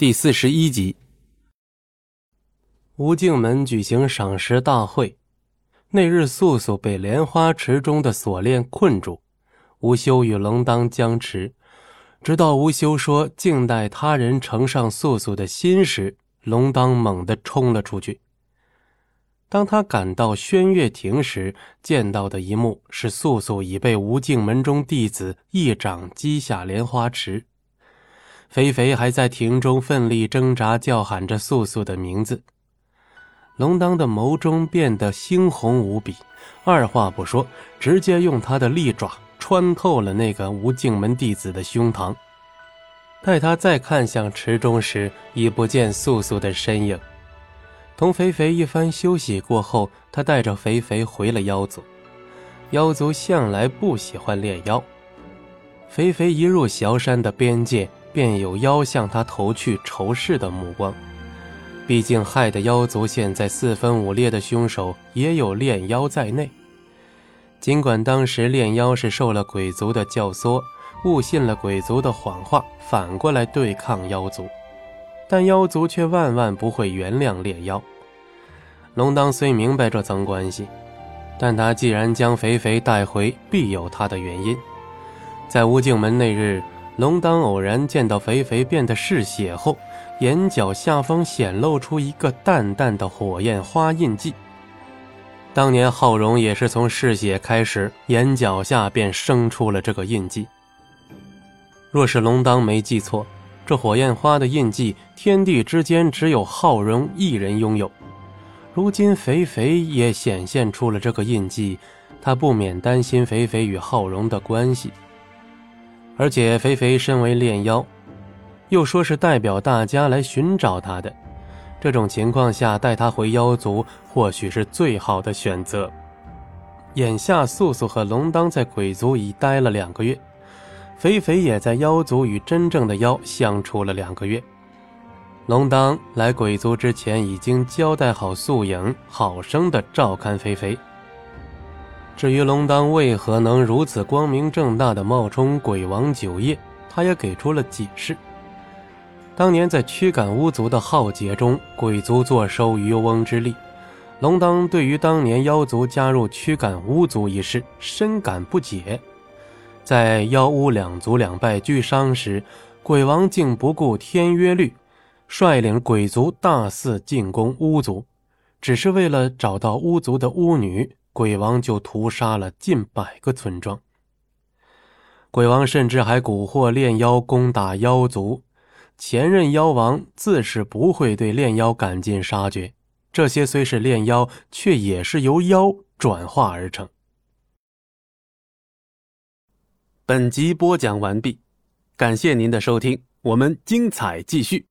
第四十一集，吴敬门举行赏识大会。那日，素素被莲花池中的锁链困住，吴修与龙当僵持，直到吴修说“静待他人呈上素素的心”时，龙当猛地冲了出去。当他赶到轩月亭时，见到的一幕是素素已被吴敬门中弟子一掌击下莲花池。肥肥还在亭中奋力挣扎，叫喊着素素的名字。龙当的眸中变得猩红无比，二话不说，直接用他的利爪穿透了那个无镜门弟子的胸膛。待他再看向池中时，已不见素素的身影。同肥肥一番休息过后，他带着肥肥回了妖族。妖族向来不喜欢炼妖。肥肥一入萧山的边界。便有妖向他投去仇视的目光，毕竟害得妖族现在四分五裂的凶手也有炼妖在内。尽管当时炼妖是受了鬼族的教唆，误信了鬼族的谎话，反过来对抗妖族，但妖族却万万不会原谅炼妖。龙当虽明白这层关系，但他既然将肥肥带回，必有他的原因。在无镜门那日。龙当偶然见到肥肥变得嗜血后，眼角下方显露出一个淡淡的火焰花印记。当年浩荣也是从嗜血开始，眼角下便生出了这个印记。若是龙当没记错，这火焰花的印记，天地之间只有浩荣一人拥有。如今肥肥也显现出了这个印记，他不免担心肥肥与浩荣的关系。而且肥肥身为炼妖，又说是代表大家来寻找他的，这种情况下带他回妖族或许是最好的选择。眼下素素和龙当在鬼族已待了两个月，肥肥也在妖族与真正的妖相处了两个月。龙当来鬼族之前已经交代好素影，好生的照看肥肥。至于龙当为何能如此光明正大的冒充鬼王九叶，他也给出了解释。当年在驱赶巫族的浩劫中，鬼族坐收渔翁之利，龙当对于当年妖族加入驱赶巫族一事深感不解。在妖巫两族两败俱伤时，鬼王竟不顾天约律，率领鬼族大肆进攻巫族，只是为了找到巫族的巫女。鬼王就屠杀了近百个村庄。鬼王甚至还蛊惑炼妖攻打妖族，前任妖王自是不会对炼妖赶尽杀绝。这些虽是炼妖，却也是由妖转化而成。本集播讲完毕，感谢您的收听，我们精彩继续。